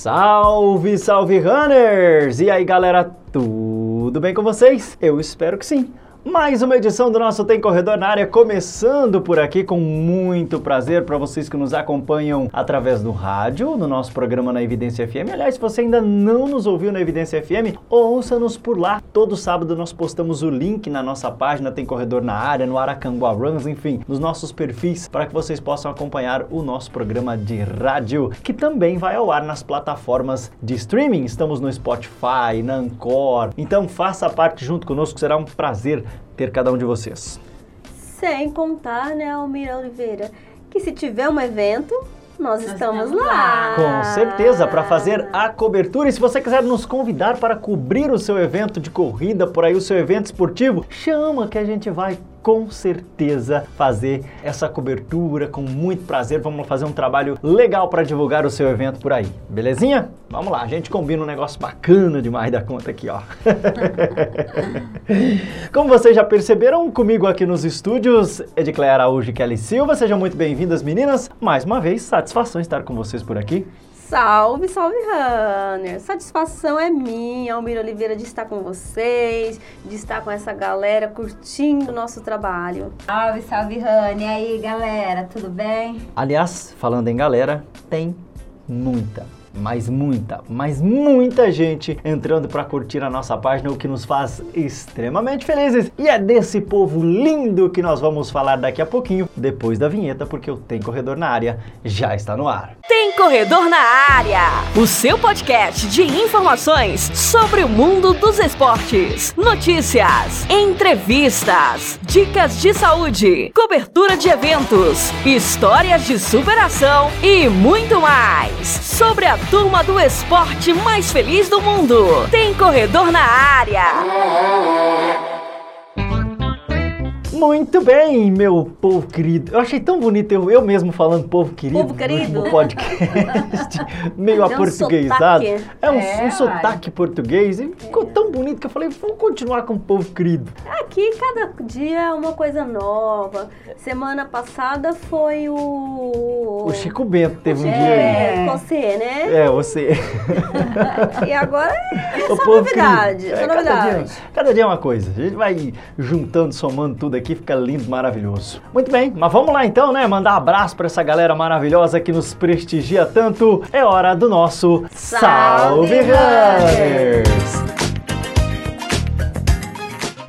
Salve, salve runners! E aí galera, tudo bem com vocês? Eu espero que sim. Mais uma edição do nosso Tem Corredor na área, começando por aqui com muito prazer para vocês que nos acompanham através do rádio, no nosso programa na Evidência FM. Aliás, se você ainda não nos ouviu na Evidência FM, ouça-nos por lá. Todo sábado nós postamos o link na nossa página Tem Corredor na área, no Aracanguá Runs, enfim, nos nossos perfis, para que vocês possam acompanhar o nosso programa de rádio, que também vai ao ar nas plataformas de streaming. Estamos no Spotify, na Anchor. Então faça parte junto conosco, será um prazer ter cada um de vocês. Sem contar, né, Almira Oliveira, que se tiver um evento, nós, Nós estamos, estamos lá. lá. Com certeza, para fazer a cobertura. E se você quiser nos convidar para cobrir o seu evento de corrida, por aí o seu evento esportivo, chama que a gente vai com certeza fazer essa cobertura com muito prazer. Vamos fazer um trabalho legal para divulgar o seu evento por aí. Belezinha? Vamos lá, a gente combina um negócio bacana demais da conta aqui, ó. Como vocês já perceberam, comigo aqui nos estúdios, Edicleia Araújo e Kelly Silva. Sejam muito bem-vindas, meninas. Mais uma vez, satisfação estar com vocês por aqui. Salve, salve, runner! Satisfação é minha, Almira Oliveira, de estar com vocês, de estar com essa galera curtindo o nosso trabalho. Salve, salve, Rani. E aí, galera, tudo bem? Aliás, falando em galera, tem muita, mas muita, mas muita gente entrando para curtir a nossa página, o que nos faz extremamente felizes. E é desse povo lindo que nós vamos falar daqui a pouquinho, depois da vinheta, porque o Tem Corredor na área já está no ar. Tem Corredor na Área, o seu podcast de informações sobre o mundo dos esportes, notícias, entrevistas, dicas de saúde, cobertura de eventos, histórias de superação e muito mais sobre a turma do esporte mais feliz do mundo. Tem Corredor na Área. Muito bem, meu povo querido. Eu achei tão bonito eu, eu mesmo falando povo querido. Povo no querido? último podcast. meio Deu um aportuguesado. sotaque. É um, É, um sotaque português. E ficou tão bonito que eu falei, vamos continuar com o povo querido. Aqui, cada dia é uma coisa nova. Semana passada foi o... O Chico Bento teve um dia aí. É, você, né? É, você. E agora é só novidade, só É, cada, dia, novidade. cada dia é uma coisa. A gente vai juntando, somando tudo aqui, fica lindo, maravilhoso. Muito bem, mas vamos lá então, né? Mandar abraço pra essa galera maravilhosa que nos prestigia tanto. É hora do nosso Salve, Salve, Runners!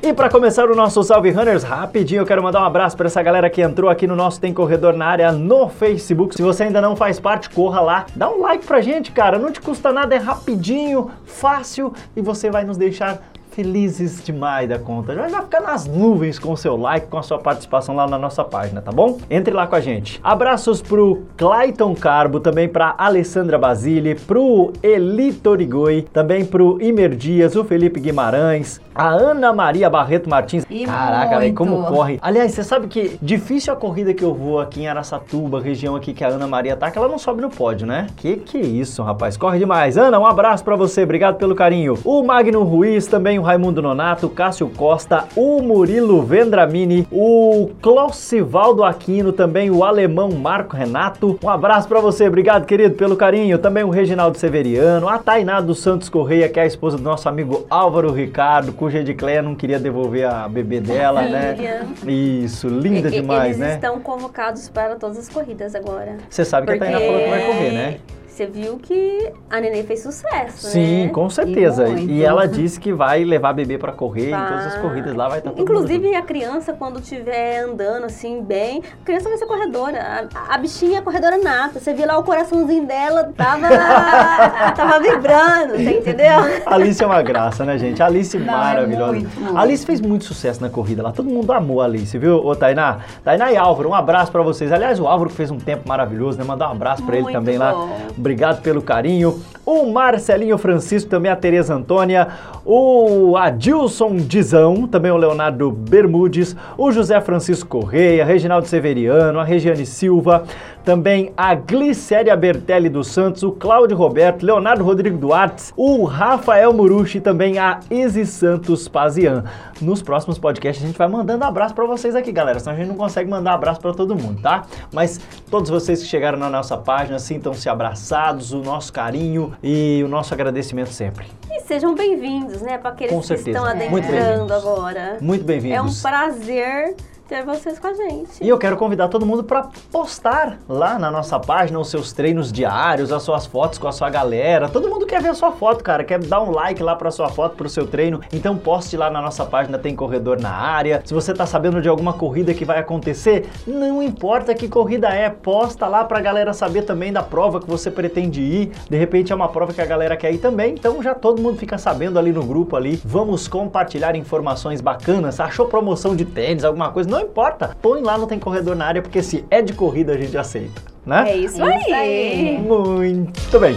E para começar o nosso Salve Runners, rapidinho eu quero mandar um abraço para essa galera que entrou aqui no nosso Tem Corredor na área no Facebook. Se você ainda não faz parte, corra lá, dá um like pra gente, cara. Não te custa nada, é rapidinho, fácil e você vai nos deixar felizes demais da conta. Já vai ficar nas nuvens com o seu like, com a sua participação lá na nossa página, tá bom? Entre lá com a gente. Abraços pro Clayton Carbo, também pra Alessandra Basile, pro Elito Origoi, também pro Imer Dias, o Felipe Guimarães, a Ana Maria Barreto Martins. E Caraca, velho, como corre. Aliás, você sabe que difícil a corrida que eu vou aqui em Araçatuba, região aqui que a Ana Maria tá, que ela não sobe no pódio, né? Que que é isso, rapaz? Corre demais. Ana, um abraço pra você, obrigado pelo carinho. O Magno Ruiz, também o Raimundo Nonato, Cássio Costa, o Murilo Vendramini, o Clocivaldo Aquino, também o alemão Marco Renato. Um abraço pra você, obrigado, querido, pelo carinho. Também o Reginaldo Severiano, a Tainá dos Santos Correia, que é a esposa do nosso amigo Álvaro Ricardo, cuja Edicléia não queria devolver a bebê dela, né? Isso, linda E- demais, Eles né? estão convocados para todas as corridas agora. Você sabe que a Tainá falou que vai correr, né? Você viu que a neném fez sucesso, Sim, né? com certeza. E E, ela disse que vai levar a bebê pra correr em Vai. todas as corridas lá, vai estar mundo Inclusive, a criança, quando estiver andando assim, bem, a criança vai ser corredora. A, a bichinha é corredora nata. Você viu lá o coraçãozinho dela, tava, tava vibrando, você entendeu? A Alice é uma graça, né, gente? A Alice Não, é maravilhosa. muito, muito. A Alice fez muito sucesso na corrida lá. Todo mundo amou a Alice, viu, ô Tainá? Tainá e Álvaro, um abraço pra vocês. Aliás, o Álvaro fez um tempo maravilhoso, né? Mandar um abraço pra ele também lá. Obrigado pelo carinho. O Marcelinho Francisco, também a Tereza Antônia. O Adilson Dizão, também o Leonardo Bermudes. O José Francisco Correia, Reginaldo Severiano, a Regiane Silva. Também a Glicéria Bertelli dos Santos, o Cláudio Roberto, Leonardo Rodrigo Duarte, o Rafael Murucci e também a Izzy Santos Pazian. Nos próximos podcasts a gente vai mandando abraço pra vocês aqui, galera, senão a gente não consegue mandar abraço pra todo mundo, tá? Mas todos vocês que chegaram na nossa página, sintam-se abraçados, o nosso carinho? E o nosso agradecimento sempre. E sejam bem-vindos, né? Para aqueles Com que certeza. estão Muito adentrando bem-vindos. agora. Muito bem-vindos. É um prazer ter vocês com a gente. E eu quero convidar todo mundo para postar lá na nossa página os seus treinos diários, as suas fotos com a sua galera. Todo mundo quer ver a sua foto, cara, quer dar um like lá para sua foto, pro seu treino. Então poste lá na nossa página tem corredor na área. Se você tá sabendo de alguma corrida que vai acontecer, não importa que corrida é, posta lá pra galera saber também da prova que você pretende ir. De repente é uma prova que a galera quer ir também, então já todo mundo fica sabendo ali no grupo ali. Vamos compartilhar informações bacanas. Achou promoção de tênis, alguma coisa? Não importa. Põe lá no Tem Corredor na área, porque se é de corrida a gente aceita, né? É isso, É isso aí. aí. Muito bem.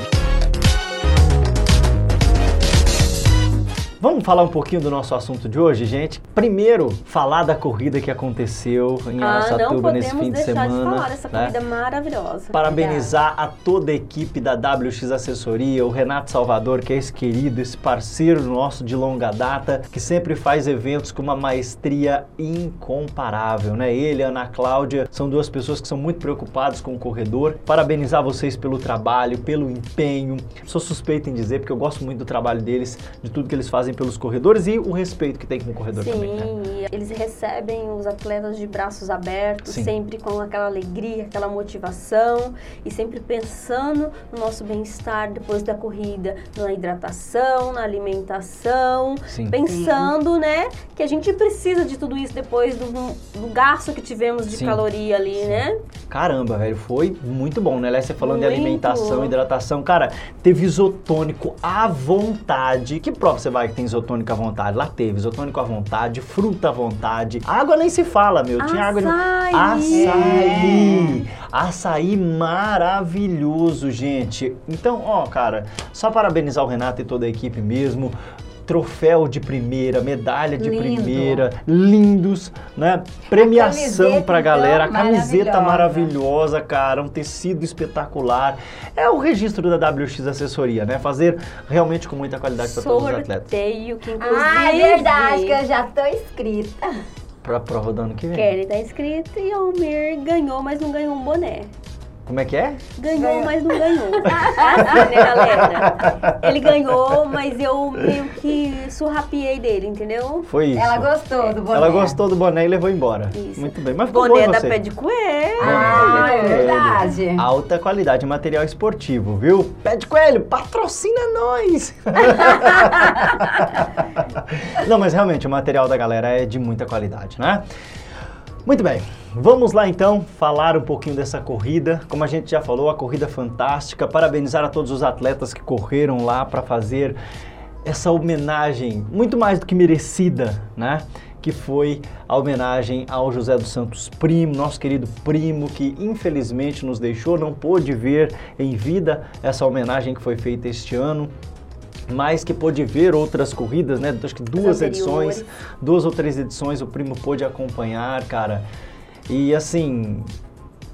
Vamos falar um pouquinho do nosso assunto de hoje, gente? Primeiro, falar da corrida que aconteceu em Ah, não Araçatuba nesse podemos fim de deixar semana. de falar dessa né? corrida maravilhosa. Parabenizar a toda a equipe da WX Assessoria, o Renato Salvador, que é esse querido, esse parceiro nosso de longa data, que sempre faz eventos com uma maestria incomparável, né? Ele e a Ana Cláudia são duas pessoas que são muito preocupadas com o corredor. Parabenizar vocês pelo trabalho, pelo empenho. Sou suspeito em dizer, porque eu gosto muito do trabalho deles, de tudo que eles fazem pelos corredores e o respeito que tem com o corredor também, né? Sim, eles recebem os atletas de braços abertos, Sim. sempre com aquela alegria, aquela motivação e sempre pensando no nosso bem-estar depois da corrida, na hidratação, na alimentação, Sim. pensando, né, que a gente precisa de tudo isso depois do, do gasto que tivemos de Sim. caloria ali, né? Caramba, velho, foi muito bom, né? Lécia falando de Muito. alimentação, hidratação. Cara, teve isotônico à vontade. Que prova você vai que tem isotônico à vontade? Lá teve isotônico à vontade, fruta à vontade. Água nem se fala, meu. Tinha água de... Açaí! Açaí! Açaí maravilhoso, gente. Então, ó, cara, só parabenizar o Renato e toda a equipe mesmo. Troféu de primeira, medalha de Lindo. primeira, lindos, né? Premiação camiseta, pra galera, a então, camiseta maravilhosa. maravilhosa, cara, um tecido espetacular. É o registro da WX Assessoria, né? Fazer realmente com muita qualidade para todos os atletas. Sorteio que inclusive... Ah, é verdade, que eu já tô inscrita. Pra prova do ano que vem. Kelly tá inscrito e Almir ganhou, mas não ganhou um boné. Como é que é? Ganhou, Ganhou. mas não ganhou. Assim, né, galera? Ele ganhou, mas eu meio que surrapiei dele, entendeu? Foi isso. Ela gostou do boné. Ela gostou do boné e levou embora. Isso. Muito bem. Mas ficou Boné da você. Pé de Coelho. Ah, é verdade. Alta qualidade, material esportivo, viu? Pé de coelho, patrocina nós! Não, mas realmente o material da galera é de muita qualidade, né? Muito bem, vamos lá então falar um pouquinho dessa corrida. Como a gente já falou, a corrida fantástica. Parabenizar a todos os atletas que correram lá para fazer essa homenagem muito mais do que merecida, né? Que foi a homenagem ao José dos Santos Primo, nosso querido primo, que infelizmente nos deixou, não pôde ver em vida essa homenagem que foi feita este ano mas que pôde ver outras corridas, né? Acho que duas edições, duas ou três edições o primo pôde acompanhar, cara. E assim,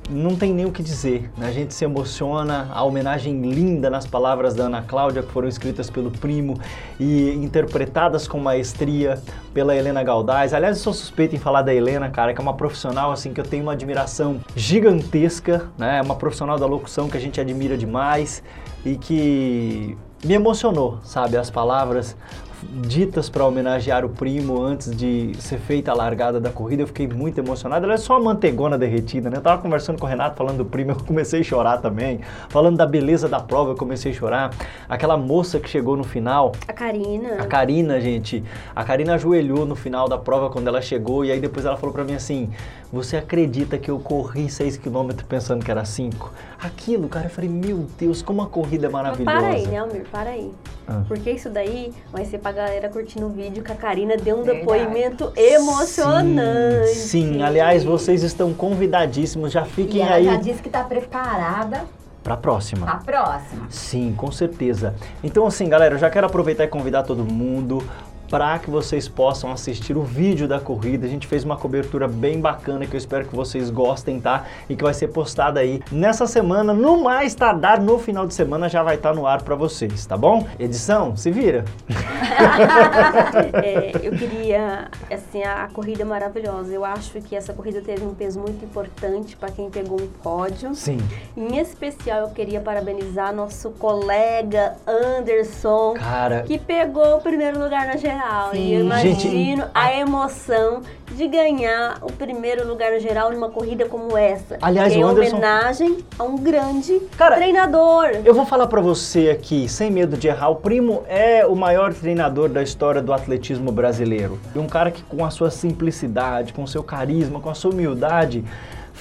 não tem nem o que dizer, né? A gente se emociona, a homenagem linda nas palavras da Ana Cláudia, que foram escritas pelo primo e interpretadas com maestria pela Helena Galdaz. Aliás, eu sou suspeito em falar da Helena, cara, que é uma profissional assim que eu tenho uma admiração gigantesca, né? É uma profissional da locução que a gente admira demais e que me emocionou, sabe? As palavras ditas para homenagear o primo antes de ser feita a largada da corrida, eu fiquei muito emocionado. Ela é só a mantegona derretida, né? Eu tava conversando com o Renato falando do primo, eu comecei a chorar também. Falando da beleza da prova, eu comecei a chorar. Aquela moça que chegou no final, A Karina. a Karina, gente, a Karina ajoelhou no final da prova quando ela chegou e aí depois ela falou pra mim assim: "Você acredita que eu corri 6 km pensando que era 5?" Aquilo, cara, eu falei: "Meu Deus, como a corrida é Mas maravilhosa". para aí, né, Almir? Para aí. Ah. Porque isso daí vai ser pra galera curtindo o vídeo que a Karina deu um Verdade. depoimento emocionante. Sim, sim, aliás, vocês estão convidadíssimos, já E fiquem ela aí já disse que tá preparada pra próxima. pra próxima. Sim, com certeza. Então, assim, galera, eu já quero aproveitar e convidar todo mundo. Para que vocês possam assistir o vídeo da corrida. A gente fez uma cobertura bem bacana que eu espero que vocês gostem, tá? E que vai ser postada aí nessa semana, no mais tardar no final de semana já vai estar tá no ar para vocês, tá bom? Edição, se vira. é, eu queria, assim, a, a corrida é maravilhosa. Eu acho que essa corrida teve um peso muito importante para quem pegou um pódio. Sim. Em especial, eu queria parabenizar nosso colega Anderson, Cara, que pegou o primeiro lugar na geral. Sim. E eu imagino Gente, a emoção de ganhar o primeiro lugar na geral numa corrida como essa. Aliás, que é Anderson- homenagem a um grande Cara, treinador. Eu vou falar pra você aqui, sem medo de errar, o Primo é o maior treinador da história do atletismo brasileiro. E um cara que com a sua simplicidade, com o seu carisma, com a sua humildade,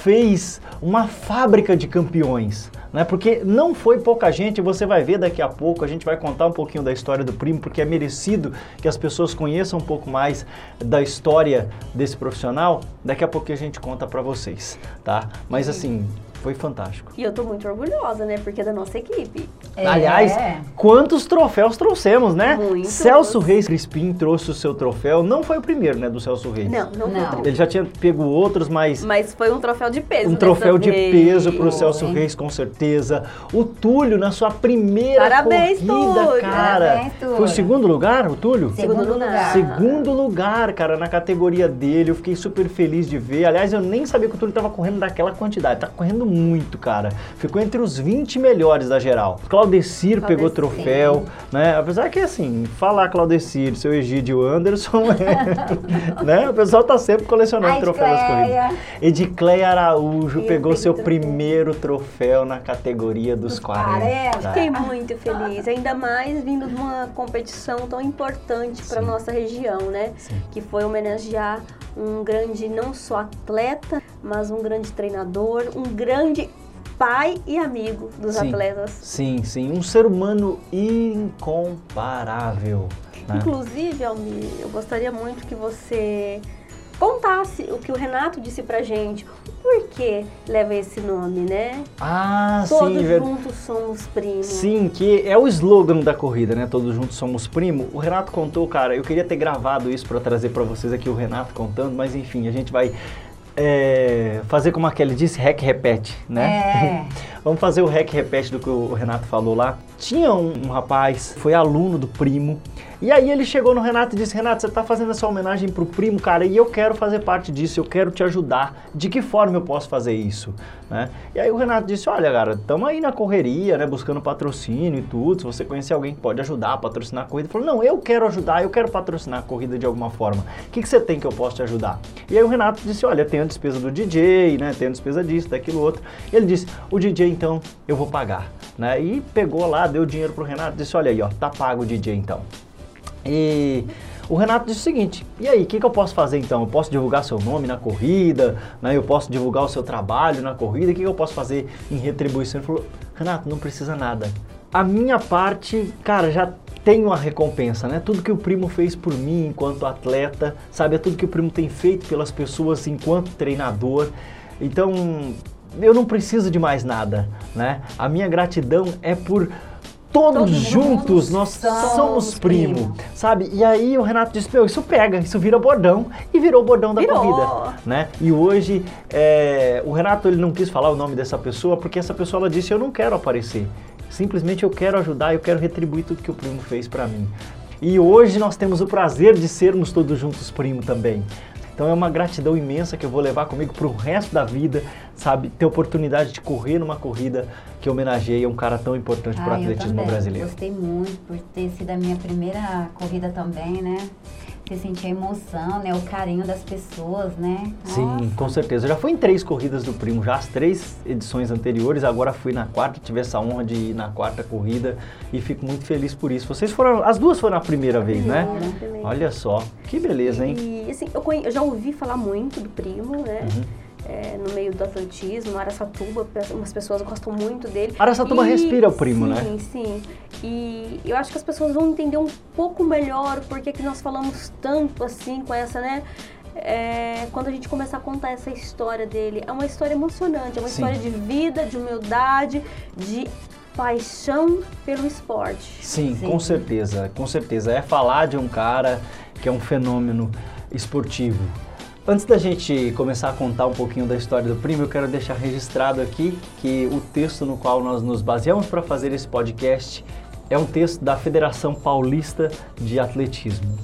fez uma fábrica de campeões, né? Porque não foi pouca gente, você vai ver daqui a pouco, a gente vai contar um pouquinho da história do Primo, porque é merecido que as pessoas conheçam um pouco mais da história desse profissional. Daqui a pouco a gente conta pra vocês, tá? Mas assim, foi fantástico. E eu tô muito orgulhosa, né? Porque é da nossa equipe. É. Aliás, quantos troféus trouxemos, né? Muitos. Celso Reis Crispim trouxe o seu troféu. Não foi o primeiro, né, do Celso Reis. Não, não, foi Não. primeiro. Ele já tinha pego outros, mas Mas foi um troféu de peso. um dessa troféu de vez. peso pro Foi. Celso Reis, com certeza. O Túlio, na sua primeira Parabéns, corrida, Túlio. cara. Parabéns, Túlio. Foi o segundo lugar, o Túlio? Segundo Segundo lugar. lugar. Segundo lugar, cara, na categoria dele. Eu fiquei super feliz de ver. Aliás, eu nem sabia que o Túlio tava correndo daquela quantidade. Tá correndo muito, cara. Ficou entre os 20 melhores da geral. Claudecir pegou Claudecir. troféu, né? Apesar que, assim, falar Claudecir, seu Egídio Anderson, é, né? O pessoal tá sempre colecionando A troféu das corridas. Edicleia Araújo Eu pegou seu troféu. primeiro troféu na categoria dos 40. 40. Fiquei muito feliz, ainda mais vindo de uma competição tão importante para nossa região, né? Sim. Que foi homenagear um grande não só atleta, mas um grande treinador, um grande pai e amigo dos Sim. atletas. Sim, sim. Um ser humano incomparável. né? Inclusive, Almir, eu gostaria muito que você contasse o que o Renato disse pra gente, o porquê leva esse nome, né? Ah, Todos sim, ver- juntos somos primos. Sim, que é o slogan da corrida, né? Todos juntos somos primo. O Renato contou, cara, eu queria ter gravado isso pra trazer pra vocês aqui o Renato contando, mas enfim, a gente vai é, fazer como aquele disse, rec repete, né? É. Vamos fazer o rec repete do que o Renato falou lá. Tinha um, um rapaz, foi aluno do primo, e aí ele chegou no Renato e disse: Renato, você tá fazendo essa homenagem pro primo, cara, e eu quero fazer parte disso, eu quero te ajudar. De que forma eu posso fazer isso? Né? E aí o Renato disse: Olha, cara, estamos aí na correria, né, buscando patrocínio e tudo. Se você conhecer alguém que pode ajudar a patrocinar a corrida, ele falou: Não, eu quero ajudar, eu quero patrocinar a corrida de alguma forma. O que, que você tem que eu posso te ajudar? E aí o Renato disse: Olha, tem a despesa do DJ, né, tem a despesa disso, daquilo outro. Ele disse: O DJ então eu vou pagar. Né? E pegou lá, deu dinheiro pro Renato, disse: Olha aí, ó, tá pago o DJ então. E o Renato disse o seguinte: e aí, o que, que eu posso fazer então? Eu posso divulgar seu nome na corrida, né? eu posso divulgar o seu trabalho na corrida, o que, que eu posso fazer em retribuição? Ele falou: Renato, não precisa nada. A minha parte, cara, já tem uma recompensa, né? Tudo que o primo fez por mim enquanto atleta, sabe? É tudo que o primo tem feito pelas pessoas enquanto treinador. Então, eu não preciso de mais nada, né? A minha gratidão é por todos Todos juntos nós somos somos primo, primo. sabe? E aí o Renato disse, meu, isso pega, isso vira bordão e virou o bordão da Virou. corrida, né? E hoje é, o Renato ele não quis falar o nome dessa pessoa porque essa pessoa ela disse, eu não quero aparecer, simplesmente eu quero ajudar, eu quero retribuir tudo que o primo fez pra mim. E hoje nós temos o prazer de sermos todos juntos primo também. Então é uma gratidão imensa que eu vou levar comigo pro resto da vida, sabe? Ter oportunidade de correr numa corrida que homenageia um cara tão importante para o Ah, atletismo também. brasileiro. Gostei muito por ter sido a minha primeira corrida também, né? Você sentir a emoção, né? O carinho das pessoas, né? Sim, Nossa. com certeza. Eu já fui em três corridas do Primo, já as três edições anteriores, agora fui na quarta, tive essa honra de ir na quarta corrida e fico muito feliz por isso. Vocês foram, as duas foram a primeira vez, né? Primeira, primeira. Olha só, que beleza, hein? E assim, eu, eu já ouvi falar muito do primo, né? Uhum. É, no meio do atletismo, Araçatuba, umas pessoas gostam muito dele. Araçatuba E- respira o primo, sim, né? Sim, sim. E eu acho que as pessoas vão entender um pouco melhor porque que nós falamos tanto assim com essa, né? É, quando a gente começar a contar essa história dele, é uma história emocionante, é uma Sim. história de vida, de humildade, de paixão pelo esporte. Sim, Sim, com certeza, com certeza. É falar de um cara que é um fenômeno esportivo. Antes da gente começar a contar um pouquinho da história do primo, eu quero deixar registrado aqui que o texto no qual nós nos baseamos para fazer esse podcast é um texto da Federação Paulista de Atletismo.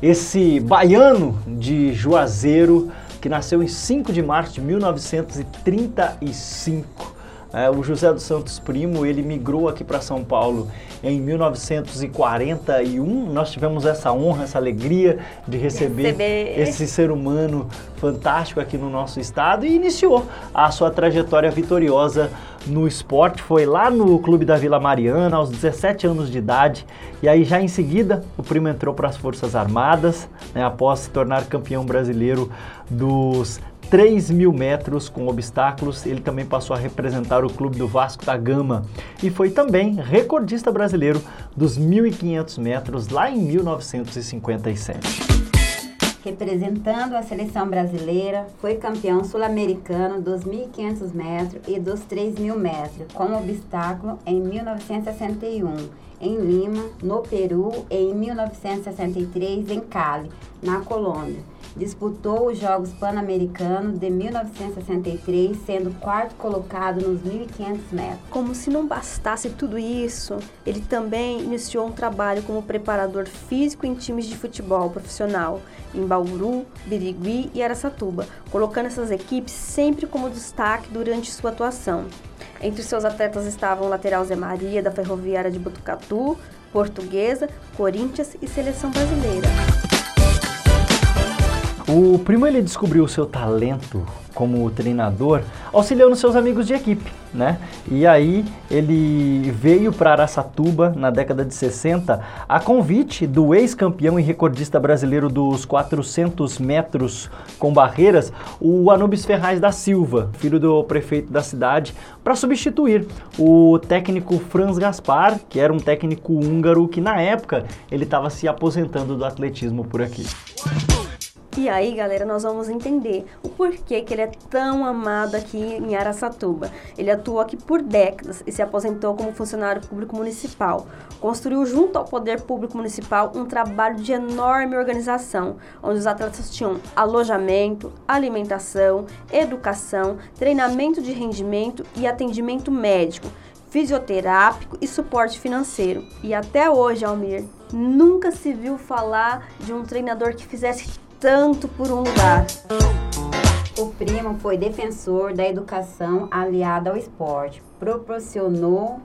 Esse baiano de Juazeiro, que nasceu em 5 de março de 1935, é, o José dos Santos Primo, ele migrou aqui para São Paulo em 1941. Nós tivemos essa honra, essa alegria de receber, receber, esse ser humano fantástico aqui no nosso estado e iniciou a sua trajetória vitoriosa no esporte. Foi lá no Clube da Vila Mariana, aos 17 anos de idade. E aí, já em seguida, o primo entrou para as Forças Armadas, né, após se tornar campeão brasileiro dos 3 mil metros com obstáculos, ele também passou a representar o clube do Vasco da Gama e foi também recordista brasileiro dos 1.500 metros lá em 1957. Representando a seleção brasileira, foi campeão sul-americano dos 1.500 metros e dos 3.000 metros com obstáculo em 1961 em Lima, no Peru, e em 1963 em Cali, na Colômbia disputou os Jogos Pan-Americanos de 1963, sendo quarto colocado nos 1.500 metros. Como se não bastasse tudo isso, ele também iniciou um trabalho como preparador físico em times de futebol profissional em Bauru, Birigui e Aracatuba, colocando essas equipes sempre como destaque durante sua atuação. Entre seus atletas estavam o lateral Zé Maria, da Ferroviária de Botucatu, Portuguesa, Corinthians e Seleção Brasileira. O primo ele descobriu o seu talento como treinador auxiliando seus amigos de equipe, né? E aí ele veio para Araçatuba na década de 60 a convite do ex-campeão e recordista brasileiro dos 400 metros com barreiras, o Anubis Ferraz da Silva, filho do prefeito da cidade, para substituir o técnico Franz Gaspar, que era um técnico húngaro que na época ele estava se aposentando do atletismo por aqui. E aí, galera, nós vamos entender o porquê que ele é tão amado aqui em Araçatuba. Ele atuou aqui por décadas e se aposentou como funcionário público municipal. Construiu junto ao poder público municipal um trabalho de enorme organização, onde os atletas tinham alojamento, alimentação, educação, treinamento de rendimento e atendimento médico fisioterápico e suporte financeiro. E até hoje, Almir, nunca se viu falar de um treinador que fizesse tanto por um lugar. O primo foi defensor da educação aliada ao esporte, proporcionou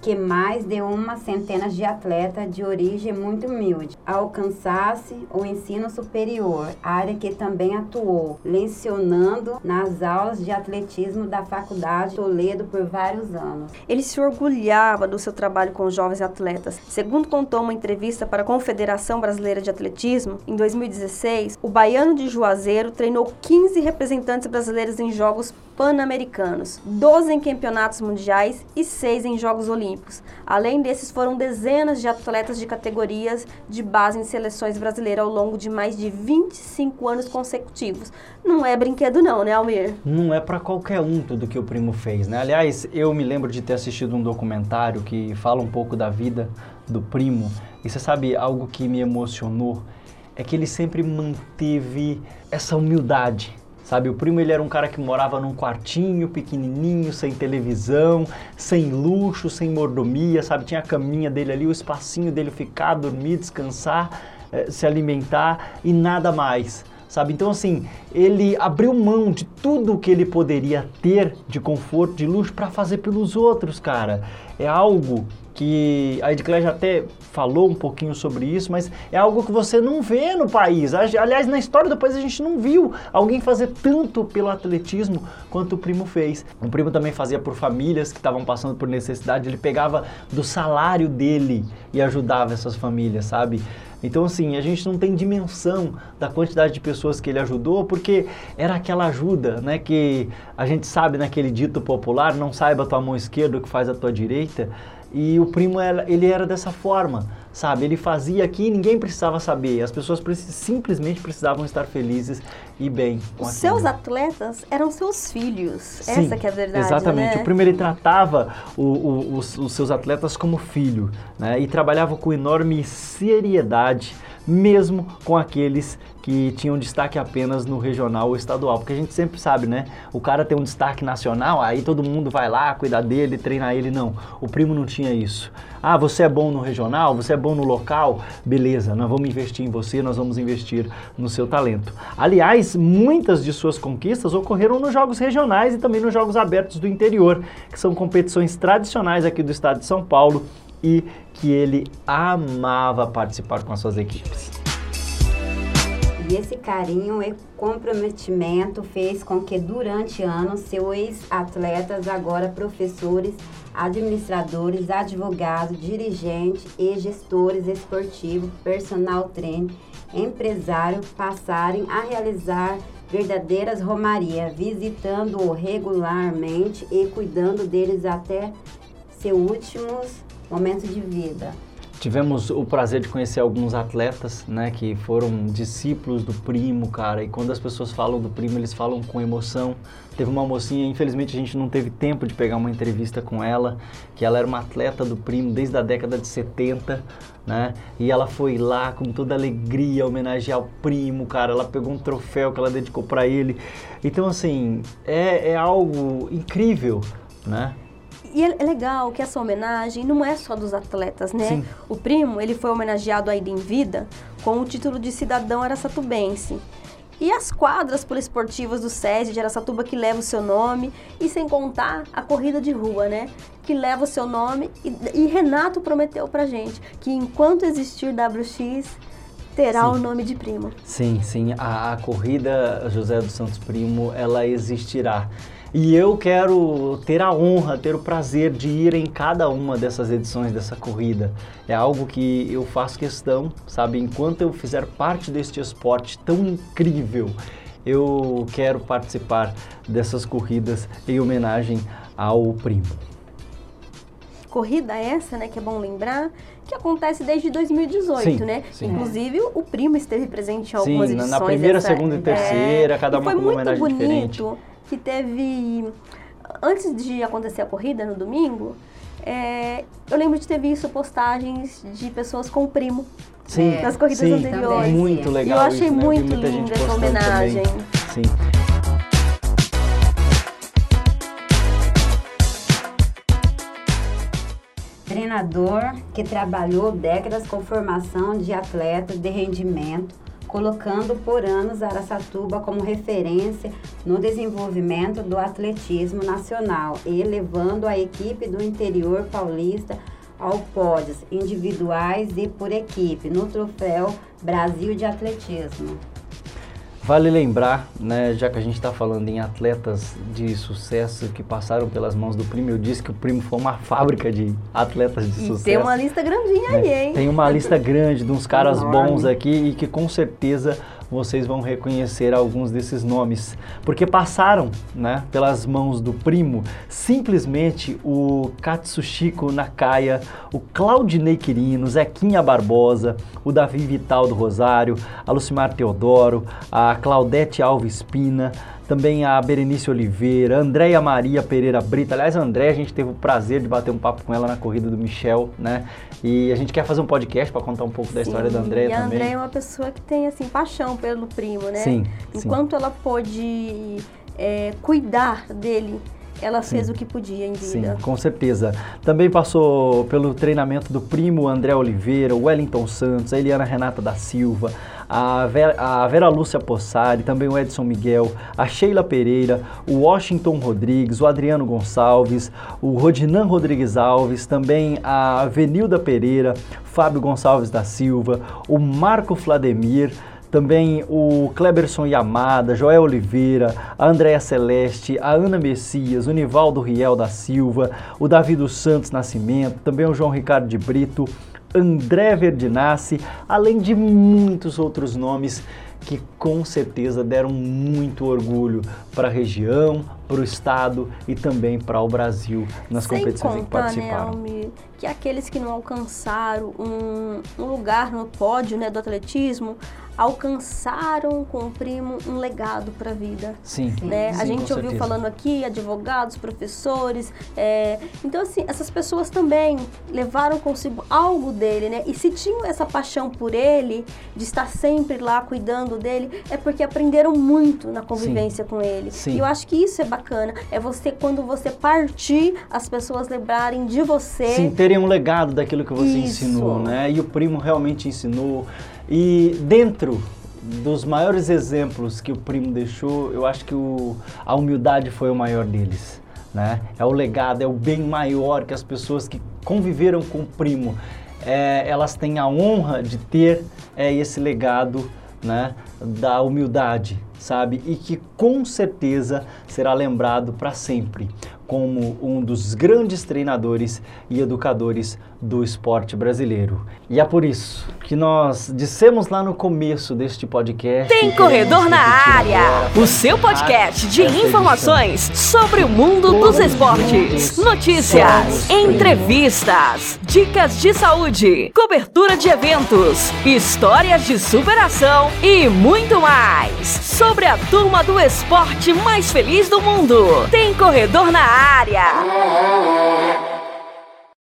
que mais de uma centena de atletas de origem muito humilde alcançasse o ensino superior, área que também atuou, lecionando nas aulas de atletismo da Faculdade Toledo por vários anos. Ele se orgulhava do seu trabalho com jovens atletas. Segundo contou uma entrevista para a Confederação Brasileira de Atletismo, em 2016, o baiano de Juazeiro treinou 15 representantes brasileiros em Jogos Pan-Americanos, 12 em campeonatos mundiais e 6 em Jogos Olímpicos. Além desses, foram dezenas de atletas de categorias de base em seleções brasileiras ao longo de mais de 25 anos consecutivos. Não é brinquedo não, né, Almir? Não é para qualquer um tudo que o primo fez, né? Aliás, eu me lembro de ter assistido um documentário que fala um pouco da vida do primo. E você sabe algo que me emocionou? É que ele sempre manteve essa humildade, Sabe, o primo ele era um cara que morava num quartinho pequenininho, sem televisão, sem luxo, sem mordomia, sabe? Tinha a caminha dele ali, o espacinho dele ficar, dormir, descansar, eh, se alimentar e nada mais sabe? Então, assim, ele abriu mão de tudo que ele poderia ter de conforto, de luxo, para fazer pelos outros, cara. É algo que a Edclair já até falou um pouquinho sobre isso, mas é algo que você não vê no país. Aliás, na história do país a gente não viu alguém fazer tanto pelo atletismo quanto o primo fez. O primo também fazia por famílias que estavam passando por necessidade, ele pegava do salário dele e ajudava essas famílias, sabe? Então, assim, a gente não tem dimensão da quantidade de pessoas que ele ajudou, porque era aquela ajuda, né? Que a gente sabe naquele dito popular, não saiba a tua mão esquerda o que faz a tua direita. E o primo, ele era dessa forma, sabe? Ele fazia aqui e ninguém precisava saber. As pessoas simplesmente precisavam estar felizes ir bem. Os seus atletas eram seus filhos. Sim, Essa que é a verdade. Exatamente. Né? O Primo ele tratava o, o, os, os, seus atletas como filho, né? E trabalhava com enorme seriedade, mesmo com aqueles que tinham destaque apenas no regional ou estadual, porque a gente sempre sabe, né? O cara tem um destaque nacional, aí todo mundo vai lá cuidar dele, treinar ele, não. O primo não tinha isso. Ah, você é bom no regional, você é bom no local, beleza, nós vamos investir em você, nós vamos investir no seu talento. Aliás, muitas de suas conquistas ocorreram nos jogos regionais e também nos jogos abertos do interior, que são competições tradicionais aqui do estado de São Paulo e que ele amava participar com as suas equipes. E esse carinho e comprometimento fez com que durante anos seus atletas, agora professores, administradores, advogados, dirigentes e gestores esportivos, personal trainer, empresário passarem a realizar verdadeiras romarias, visitando-o regularmente e cuidando deles até seus últimos momentos de vida. Tivemos o prazer de conhecer alguns atletas, né, que foram discípulos do primo, cara. E quando as pessoas falam do primo, eles falam com emoção. Teve uma mocinha, infelizmente a gente não teve tempo de pegar uma entrevista com ela, que ela era uma atleta do primo desde a década de 70, né? E ela foi lá com toda alegria homenagear o primo, cara. Ela pegou um troféu que ela dedicou para ele. Então, assim, é, é algo incrível, né? E é legal que essa homenagem não é só dos atletas, né? Sim. O primo, ele foi homenageado ainda em vida com o título de cidadão aracatubense. E as quadras poliesportivas do SESI de Aracatuba que leva o seu nome, e sem contar a corrida de rua, né? Que leva o seu nome. E, e Renato prometeu pra gente que enquanto existir WX, terá sim. o nome de primo. Sim, sim. A, a corrida José dos Santos Primo, ela existirá. E eu quero ter a honra, ter o prazer de ir em cada uma dessas edições dessa corrida. É algo que eu faço questão, sabe? Enquanto eu fizer parte deste esporte tão incrível, eu quero participar dessas corridas em homenagem ao primo. Corrida essa, né, que é bom lembrar, que acontece desde 2018, sim, né? Sim. Inclusive, o primo esteve presente em algumas sim, edições. na primeira, dessa, segunda e terceira, é, cada uma com uma muito homenagem bonito diferente. Que teve... Antes de acontecer a corrida, no domingo, é, eu lembro de ter visto postagens de pessoas com o primo Sim, nas corridas sim, anteriores. Muito E legal eu achei isso, né? muito linda essa homenagem. Também. Sim. Treinador que trabalhou décadas com formação de atletas de rendimento, colocando por anos Araçatuba como referência no desenvolvimento do atletismo nacional e levando a equipe do interior paulista ao pódios individuais e por equipe no troféu Brasil de Atletismo. Vale lembrar, né, já que a gente está falando em atletas de sucesso que passaram pelas mãos do primo, eu disse que o primo foi uma fábrica de atletas de E sucesso. tem uma lista grandinha aí, hein? Tem uma lista grande de uns caras bons aqui e que com certeza vocês vão reconhecer alguns desses nomes, porque passaram, né, pelas mãos do primo, simplesmente o Katsushiko Nakaya, o Claudinei Quirino, Zequinha Barbosa, o Davi Vital do Rosário, a Lucimar Teodoro, a Claudete Alves Pina, também a Berenice Oliveira, Andréia Maria Pereira Brita. Aliás, a Andréia, a gente teve o prazer de bater um papo com ela na corrida do Michel, né? E a gente quer fazer um podcast para contar um pouco da história da Andréia E a também. Andréia é uma pessoa que tem, assim, paixão pelo primo, né? Sim, sim. Enquanto ela pôde é, cuidar dele, ela fez o que podia em Sim, vida. com certeza. Também passou pelo treinamento do primo André Oliveira, o Wellington Santos, a Eliana Renata da Silva, a Vera, Lúcia Possari, também o Edson Miguel, a Sheila Pereira, o Washington Rodrigues, o Adriano Gonçalves, o Rodinan Rodrigues Alves, também a Venilda Pereira, Fábio Gonçalves da Silva, o Marco Flademir, também o Kleberson Yamada, Joel Oliveira, a Andréa Celeste, a Ana Messias, o Nivaldo Riel da Silva, o Davi dos Santos Nascimento, também o João Ricardo de Brito, André Verdinassi, além de muitos outros nomes que com certeza deram muito orgulho para a região, para o estado e também para o Brasil nas Sem competições em que né, participaram. Almi, que aqueles que não alcançaram um, um lugar no pódio né, do atletismo, alcançaram com o primo um legado para a vida. Sim. Né? Sim, a gente ouviu certeza. falando aqui, advogados, professores. É, então, assim, essas pessoas também levaram consigo algo dele, né? E se tinham essa paixão por ele, de estar sempre lá cuidando dele, é porque aprenderam muito na convivência Sim. com ele. Sim. E eu acho que isso é bacana. É você, quando você partir, as pessoas lembrarem de você. Sim, terem um legado daquilo que você Isso. ensinou, né? E o primo realmente ensinou. E dentro dos maiores exemplos que o primo deixou, eu acho que o, a humildade foi o maior deles. Né? É o legado, é o bem maior que as pessoas que conviveram com o primo, é, elas têm a honra de ter é, esse legado né, da humildade, sabe? E que com certeza será lembrado para sempre como um dos grandes treinadores e educadores do esporte brasileiro. E é por isso que nós dissemos lá no começo deste podcast. Tem Corredor na Área, o seu podcast de informações sobre o mundo dos esportes, notícias, entrevistas, dicas de saúde, cobertura de eventos, histórias de superação e muito mais sobre a turma do esporte mais feliz do mundo. Tem Corredor na Área.